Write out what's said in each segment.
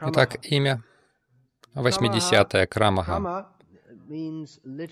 Итак, имя 80-е Крамаха.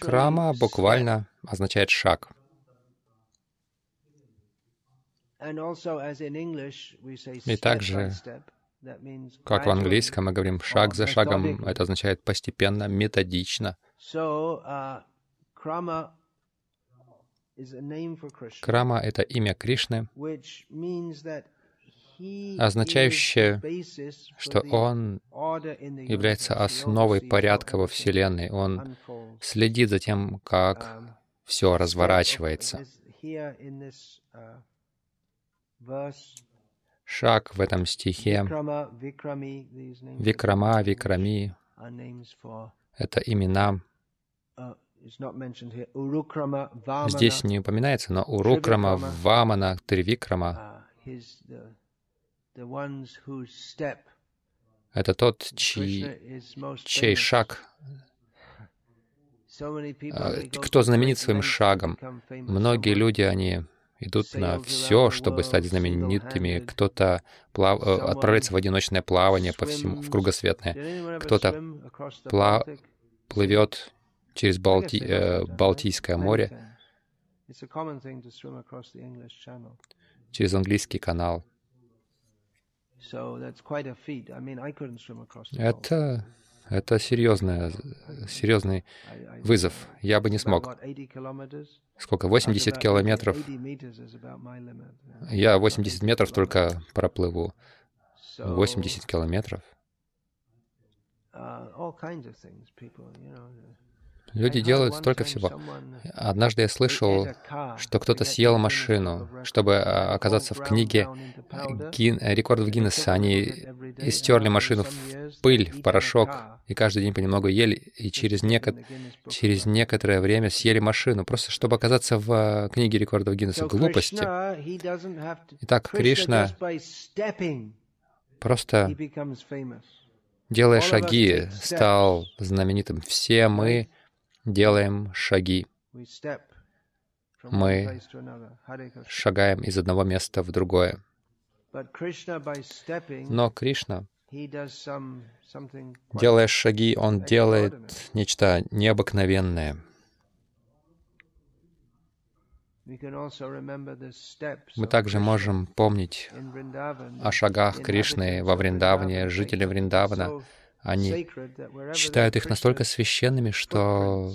Крама буквально означает шаг. И также, как в английском мы говорим шаг за шагом, это означает постепенно, методично. Крама — это имя Кришны, означающее, что Он является основой порядка во Вселенной. Он следит за тем, как все разворачивается. Шаг в этом стихе, Викрама, Викрами — это имена Здесь не упоминается, но Урукрама, Вамана, Тривикрама — это тот, чей, чей шаг, а, кто знаменит своим шагом. Многие люди, они идут на все, чтобы стать знаменитыми. Кто-то плав... Э, отправляется в одиночное плавание по всему, в кругосветное. Кто-то пла... плывет через Балти... э, Балтийское море, через английский канал. Это, это серьезный, серьезный вызов. Я бы не смог. Сколько? 80 километров. Я 80 метров только проплыву. 80 километров. Люди делают столько всего. Однажды я слышал, что кто-то съел машину, чтобы а, оказаться в книге Гин... рекордов Гиннесса. Они истерли машину в пыль, в порошок, и каждый день понемногу ели, и через, неко... через некоторое время съели машину, просто чтобы оказаться в а, книге рекордов Гиннесса. Глупости. Итак, Кришна просто делая шаги, стал знаменитым. Все мы делаем шаги. Мы шагаем из одного места в другое. Но Кришна, делая шаги, Он делает нечто необыкновенное. Мы также можем помнить о шагах Кришны во Вриндаване, жители Вриндавана, они считают их настолько священными, что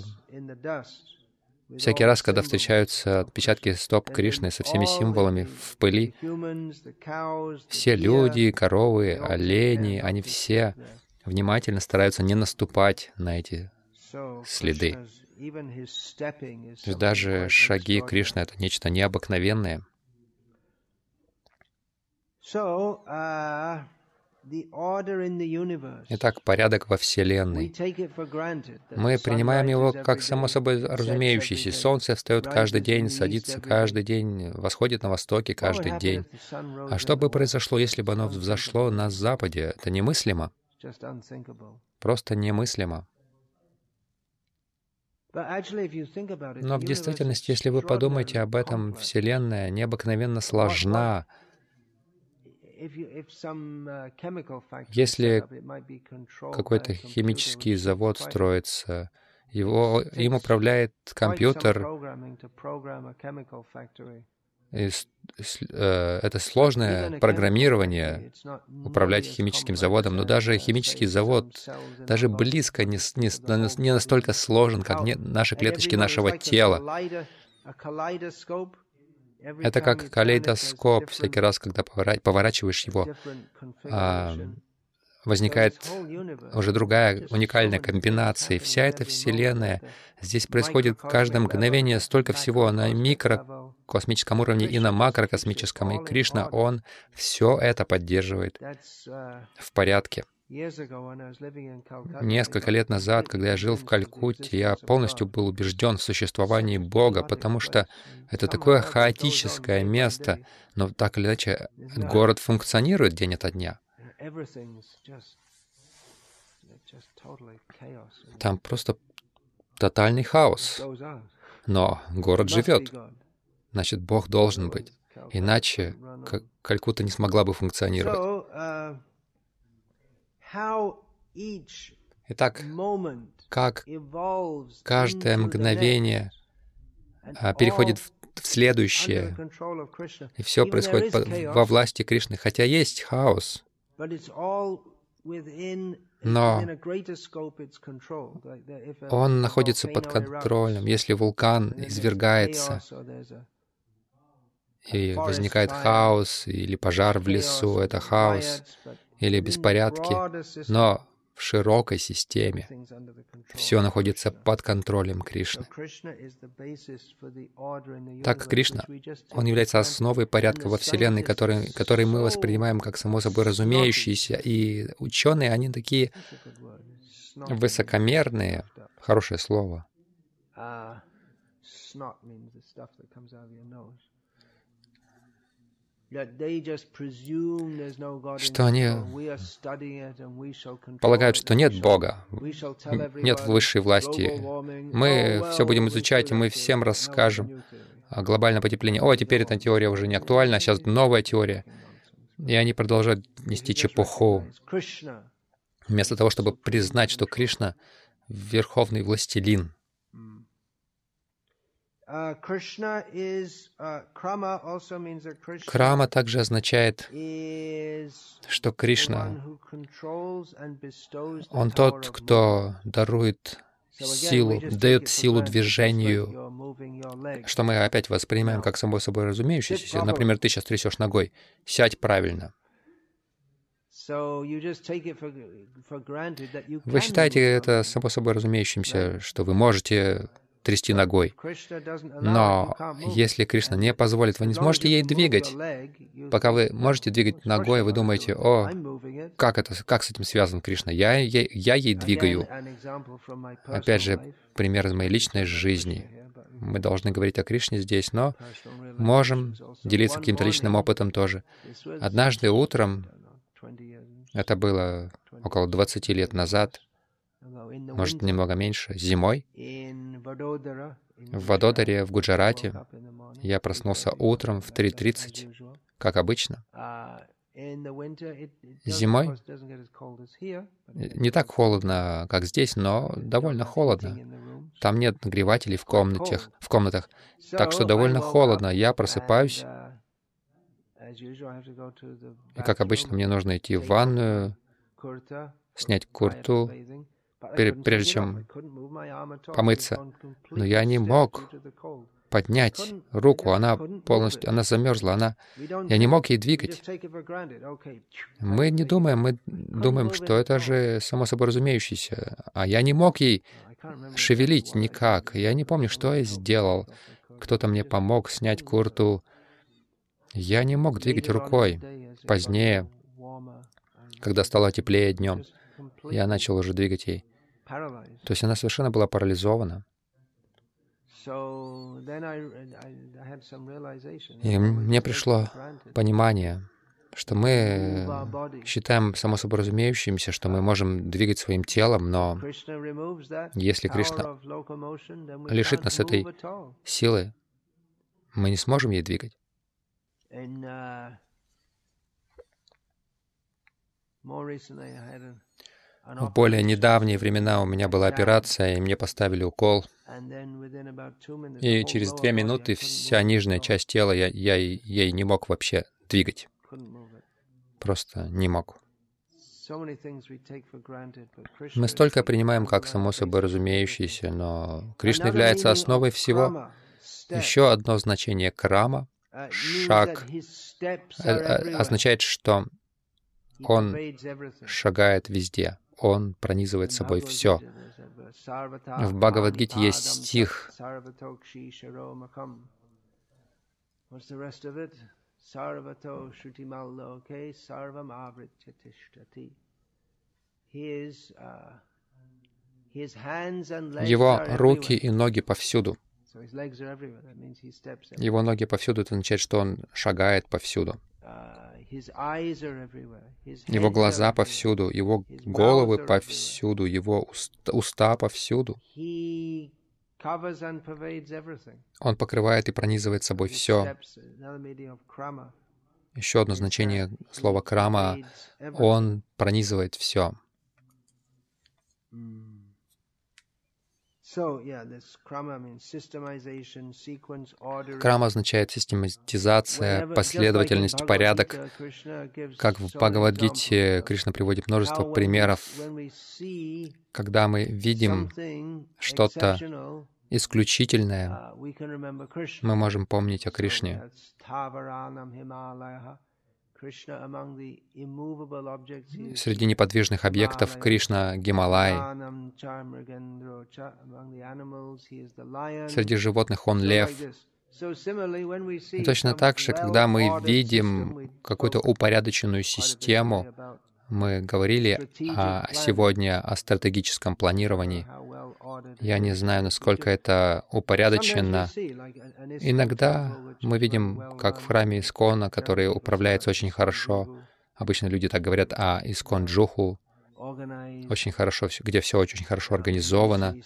всякий раз, когда встречаются отпечатки стоп Кришны со всеми символами в пыли, все люди, коровы, олени, они все внимательно стараются не наступать на эти следы. Даже шаги Кришны — это нечто необыкновенное. Итак, порядок во Вселенной. Мы принимаем его как само собой разумеющийся. Солнце встает каждый день, садится каждый день, восходит на востоке каждый день. А что бы произошло, если бы оно взошло на западе? Это немыслимо. Просто немыслимо. Но в действительности, если вы подумаете об этом, Вселенная необыкновенно сложна, Если какой-то химический завод строится, его, им управляет компьютер, и, э, это сложное программирование, управлять химическим заводом, но даже химический завод даже близко не, не, не настолько сложен, как не, наши клеточки нашего тела. Это как калейдоскоп. Всякий раз, когда поворачиваешь его, а, возникает уже другая уникальная комбинация. И вся эта Вселенная, здесь происходит каждое мгновение столько всего на микрокосмическом уровне и на макрокосмическом. И Кришна, Он все это поддерживает в порядке. Несколько лет назад, когда я жил в Калькутте, я полностью был убежден в существовании Бога, потому что это такое хаотическое место, но так или иначе город функционирует день ото дня. Там просто тотальный хаос. Но город живет. Значит, Бог должен быть. Иначе Калькутта не смогла бы функционировать. Итак, как каждое мгновение а, переходит в, в следующее, и все происходит по, во власти Кришны, хотя есть хаос, но он находится под контролем. Если вулкан извергается, и возникает хаос, или пожар в лесу — это хаос, или беспорядки, но в широкой системе. Все находится под контролем Кришны. Так Кришна, Он является основой порядка во Вселенной, который, который мы воспринимаем как само собой разумеющийся, и ученые, они такие высокомерные, хорошее слово, что они полагают, что нет Бога, нет высшей власти. Мы все будем изучать, и мы всем расскажем о глобальном потеплении. О, теперь эта теория уже не актуальна, а сейчас новая теория. И они продолжают нести чепуху. Вместо того, чтобы признать, что Кришна — верховный властелин — Крама также означает, что Кришна, Он тот, кто дарует силу, дает силу движению, что мы опять воспринимаем как само собой разумеющееся. Например, ты сейчас трясешь ногой, сядь правильно. Вы считаете это само собой разумеющимся, что вы можете трясти ногой. Но если Кришна не позволит, вы не сможете ей двигать. Пока вы можете двигать ногой, вы думаете, о, как это, как с этим связан Кришна? Я, я, я ей двигаю. Опять же, пример из моей личной жизни. Мы должны говорить о Кришне здесь, но можем делиться каким-то личным опытом тоже. Однажды утром, это было около 20 лет назад, может, немного меньше, зимой, в Вадодаре, в Гуджарате. Я проснулся утром в 3.30, как обычно. Зимой не так холодно, как здесь, но довольно холодно. Там нет нагревателей в комнатах, в комнатах, так что довольно холодно. Я просыпаюсь, и, как обычно, мне нужно идти в ванную, снять курту, прежде чем помыться. Но я не мог поднять руку, она полностью, она замерзла, она, я не мог ей двигать. Мы не думаем, мы думаем, что это же само собой разумеющееся, а я не мог ей шевелить никак. Я не помню, что я сделал. Кто-то мне помог снять курту. Я не мог двигать рукой. Позднее, когда стало теплее днем, я начал уже двигать ей. То есть она совершенно была парализована. И мне пришло понимание, что мы считаем само собой разумеющимся, что мы можем двигать своим телом, но если Кришна лишит нас этой силы, мы не сможем ей двигать. В более недавние времена у меня была операция, и мне поставили укол. И через две минуты вся нижняя часть тела я, я ей не мог вообще двигать. Просто не мог. Мы столько принимаем как само собой разумеющееся, но Кришна является основой всего. Еще одно значение крама, шаг, э, э, означает, что он шагает везде он пронизывает собой все. В Бхагавадгите есть стих, его руки и ноги повсюду. Его ноги повсюду, это означает, что он шагает повсюду. Его глаза повсюду, его головы повсюду, его уста, уста повсюду. Он покрывает и пронизывает собой все. Krama. Еще одно значение слова крама он пронизывает все. So, Крама означает систематизация, последовательность, порядок. Как в Бхагавадгите Кришна приводит множество примеров, когда мы видим что-то исключительное, мы можем помнить о Кришне. Среди неподвижных объектов Кришна — Гималай. Среди животных он — лев. И точно так же, когда мы видим какую-то упорядоченную систему, мы говорили о, сегодня о стратегическом планировании. Я не знаю, насколько это упорядочено. Иногда мы видим, как в храме Искона, который управляется очень хорошо. Обычно люди так говорят о Искон Джуху, очень хорошо, где все очень хорошо организовано.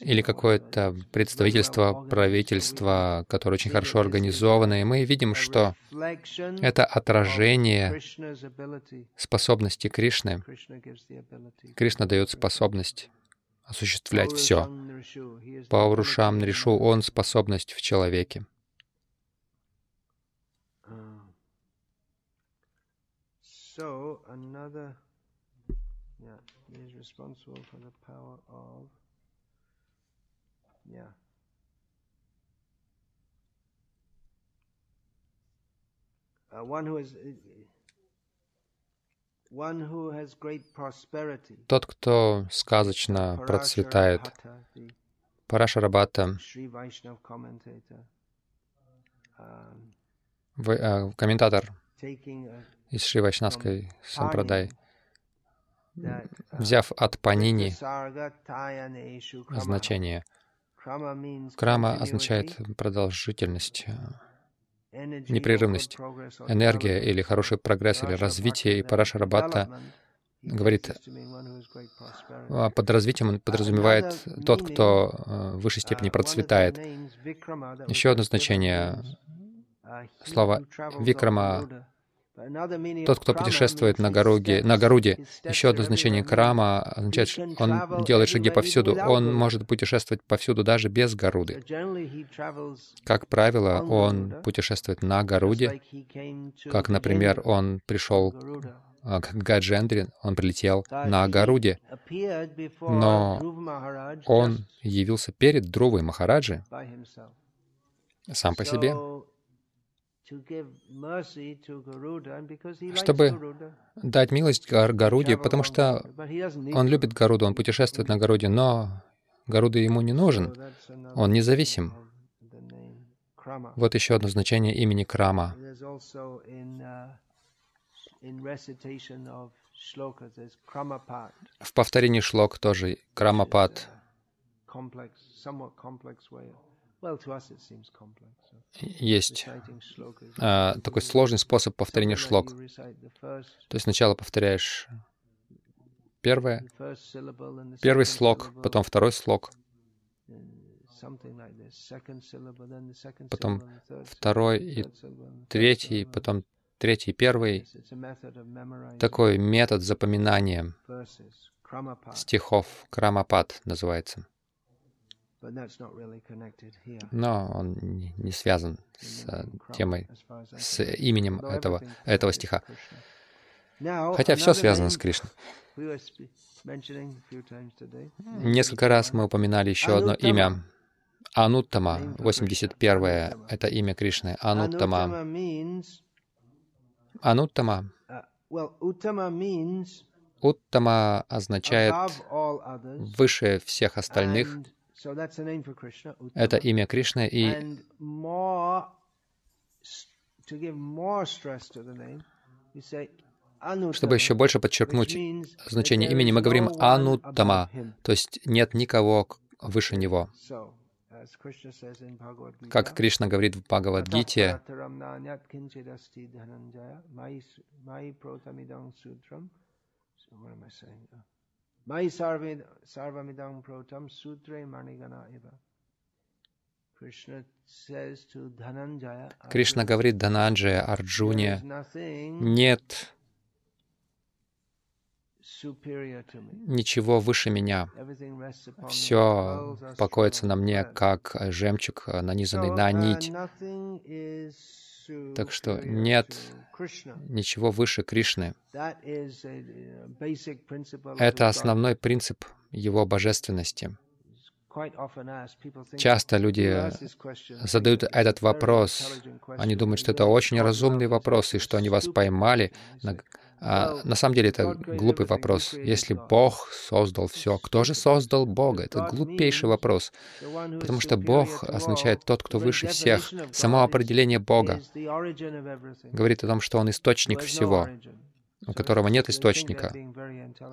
Или какое-то представительство, правительство, которое очень хорошо организовано. И мы видим, что это отражение способности Кришны. Кришна дает способность осуществлять все. По Урушам Нришу он способность в человеке. So another, yeah, he is responsible for the power of, yeah. Uh, one who is, one who has great prosperity. Тот, кто сказочно процветает. Um, э, комментатор из Шри Вайшнавской Сампрадай, uh, взяв от Панини значение. Крама означает продолжительность, э, непрерывность, энергия или хороший прогресс или развитие. И Парашарабхата говорит, а под развитием он подразумевает тот, кто э, в высшей степени процветает. Еще одно значение слова «викрама» Тот, кто путешествует на Гаруге, на Гаруде. Еще одно значение Крама означает, он делает шаги повсюду. Он может путешествовать повсюду даже без Гаруды. Как правило, он путешествует на Гаруде, как, например, он пришел к Гаджендре, он прилетел на Гаруде, но он явился перед Друвой Махараджи сам по себе, чтобы дать милость Гар- Гаруде, потому что он любит Гаруду, он путешествует на Гаруде, но Гаруда ему не нужен, он независим. Вот еще одно значение имени Крама. Uh, В повторении шлок тоже Крамапад. Есть а, такой сложный способ повторения шлок. То есть сначала повторяешь первое, первый слог, потом второй слог, потом второй и третий, потом третий, первый. Of memorizing Такой метод запоминания стихов, Крамапад называется. Но он не связан с э, темой, с именем этого, этого стиха. Хотя все связано с Кришной. Несколько раз мы упоминали еще одно имя. Ануттама, Name for 81 Krishna. это имя Кришны. Ануттама. Ануттама. Уттама означает выше всех остальных. And so that's a name for Krishna. Uttama. Это имя Кришны. И чтобы еще больше подчеркнуть значение имени, мы говорим him. то есть нет никого выше него. Как Кришна говорит в Бхагавадгите, Uh, manigana eva. Krishna says to Dhananjaya, Кришна говорит is Арджуне, нет ничего выше меня. Все покоится на мне, как жемчуг, э, нанизанный на uh, нить. Так что нет ничего выше Кришны. Это основной принцип его божественности. Часто люди "You ask this question, задают этот вопрос. Они думают, что это очень разумный вопрос, и что они вас поймали. на-. А, на самом деле это глупый вопрос. Если? Бог создал все, кто же создал Бога? Это глупейший вопрос. Потому что Бог означает тот, кто выше всех. Само определение Бога говорит о том, что Он источник всего, у которого нет источника.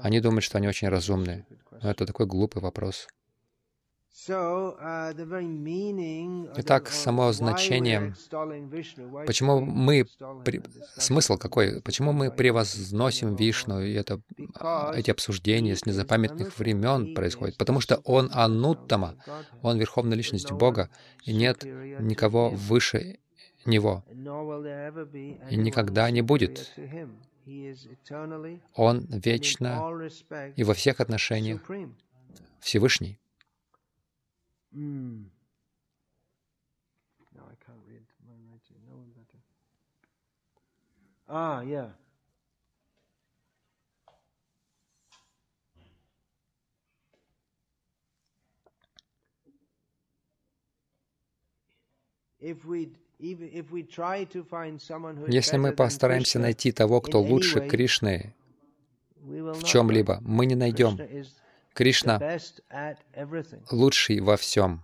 Они думают, что они очень разумны. Stupid question. Но это такой глупый вопрос. Итак, само значение, Почему мы... при- Смысл какой? Почему мы превозносим Вишну, и это, а, эти обсуждения с незапамятных времен происходят? Потому что Он Ануттама. Он Верховная Личность Бога, и нет никого выше Него. И никогда не будет. Он вечно и во всех отношениях. Всевышний. Mm. No, I can't read my writing. No one better. Ah, yeah. Если мы постараемся найти того, кто лучше Кришны в чем-либо, мы не найдем. Кришна лучший во всем.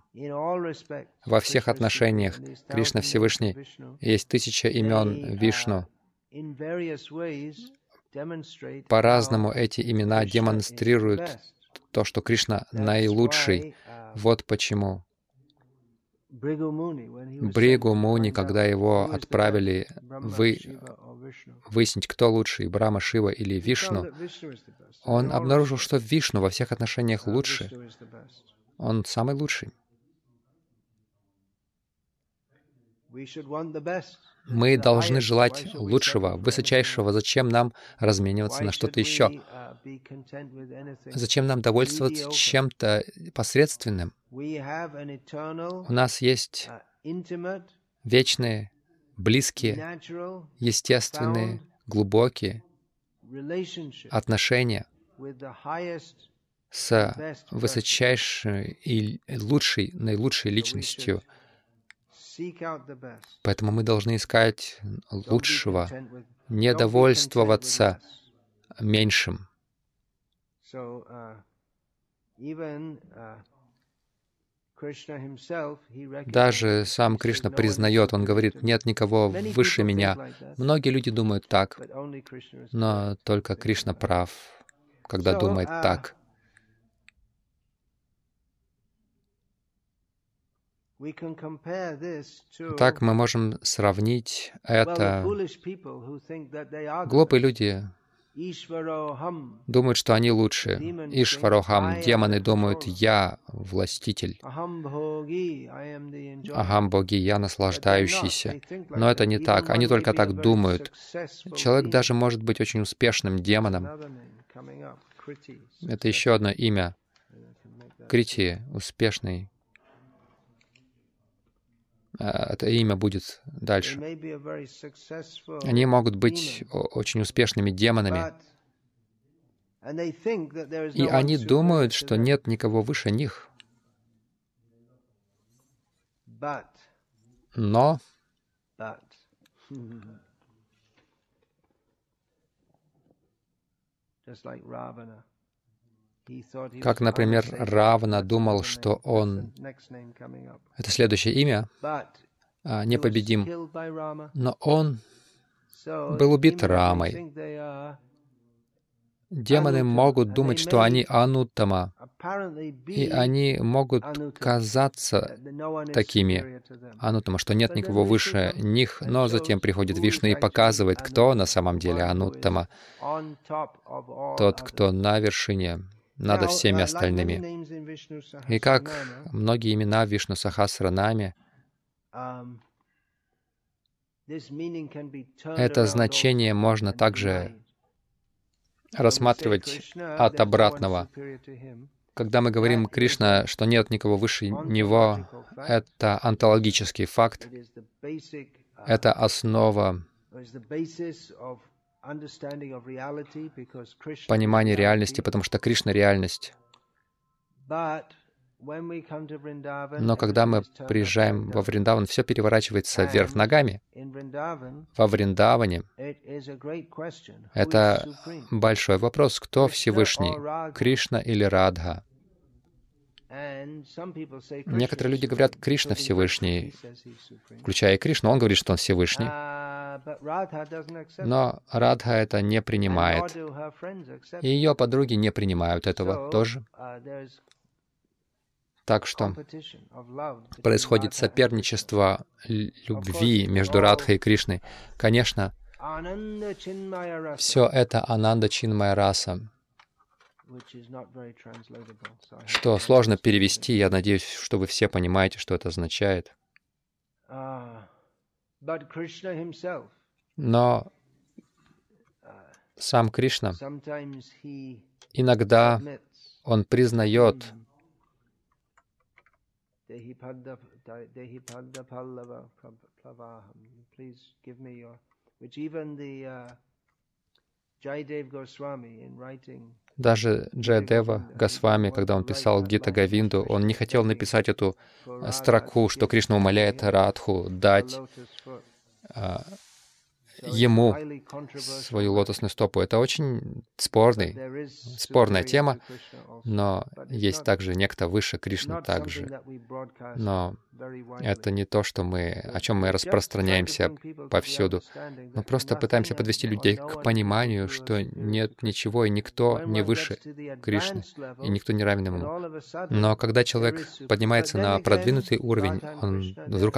Во всех отношениях Кришна Всевышний. Есть тысяча имен Вишну. По-разному эти имена демонстрируют то, что Кришна наилучший. uh, Вот почему Бригу Муни, когда его отправили вы, выяснить, кто лучший, Брама, Шива или Вишну, он обнаружил, что Вишну во всех отношениях лучше. Он самый лучший. Мы должны желать лучшего, высочайшего. Зачем нам размениваться на что-то еще? uh? Зачем нам довольствоваться чем-то посредственным? У нас есть uh, вечные, близкие, естественные, глубокие отношения с высочайшей и лучшей, наилучшей личностью. Поэтому мы должны искать лучшего, не довольствоваться меньшим. Uh, uh, Даже сам Кришна "No one признает, он говорит, to me." нет никого выше меня. Многие люди думают так, но только Кришна прав, когда думает uh, так. Так мы можем сравнить это. Глупые люди думают, что они лучше. Ишварохам, демоны думают, я властитель. Ахам боги, я наслаждающийся. Но это не так. Они только так думают. Человек даже может быть очень успешным демоном. Это еще одно имя. Крити, успешный. А, Это имя будет дальше. Они могут быть очень успешными демонами. И они думают, что нет никого выше них. Но just like Ravana. Как, например. Равна думал, что он, это следующее имя, а, непобедим. Но он, был убит Рамой. демоны могут думать, что они Ануттама, и они могут казаться такими. Ануттама, что нет никого выше них, но затем приходит Вишну и показывает, кто на самом деле Ануттама, тот, кто на вершине над всеми остальными. И как многие имена Вишну Сахасранами, это значение можно также рассматривать от обратного. Когда мы говорим Кришна, что нет никого выше него, это онтологический факт, это основа понимания реальности, потому что Кришна — реальность. Но когда мы приезжаем во Вриндаван, все переворачивается вверх ногами. Во Вриндаване это большой вопрос, кто Всевышний, Кришна или Радха. Некоторые люди говорят, Кришна Всевышний, включая и Кришну, он говорит, что он Всевышний. Но Радха это не принимает. И ее подруги не принимают этого тоже. Так что происходит соперничество любви между Радхой и Кришной. Конечно, все это Ананда Чинмая раса, что сложно перевести. Я надеюсь, что вы все понимаете, что это означает. Но сам Кришна иногда он признает даже Джаядева Госвами, когда он писал Гита Гавинду, он не хотел написать эту строку, что Кришна умоляет Радху дать ему свою лотосную стопу. Это очень спорный, спорная тема, но есть также некто выше Кришны также. Но это не то, что мы, о чем мы распространяемся повсюду. Мы просто пытаемся подвести людей к пониманию, что нет ничего и никто не выше Кришны, и никто не равен ему. Но когда человек поднимается на продвинутый уровень, он вдруг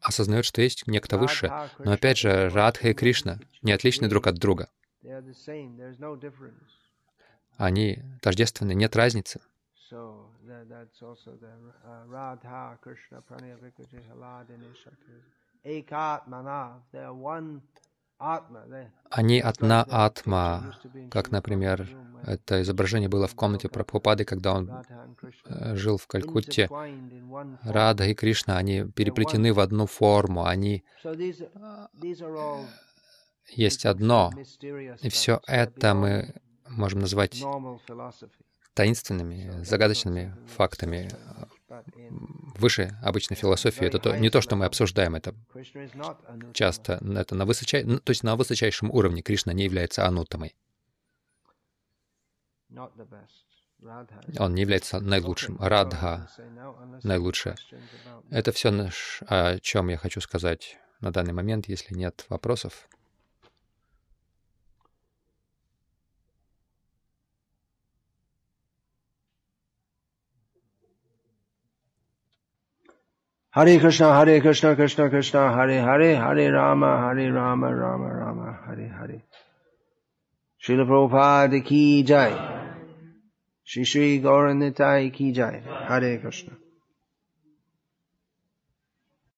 осознает, что есть некто выше. Но опять же, Радха и Кришна не отличны друг от друга. Они тождественны, нет разницы. Они одна атма, как, например, это изображение было в комнате Прабхупады, когда он э, жил в Калькутте. Рада и Кришна, они переплетены в одну форму, они есть одно. И все это мы можем назвать таинственными, загадочными фактами выше обычной философии. Это то, не то, что мы обсуждаем, это часто, это на высочай, то есть на высочайшем уровне Кришна не является анутамой. Он не является наилучшим. Радха наилучшее. Это все, о чем я хочу сказать на данный момент, если нет вопросов. हरे कृष्ण हरे कृष्ण कृष्ण कृष्ण हरे हरे हरे राम हरे राम राम राम हरे हरे श्रील प्रभुपाद की जय श्री श्री गौर निताय की जय हरे कृष्ण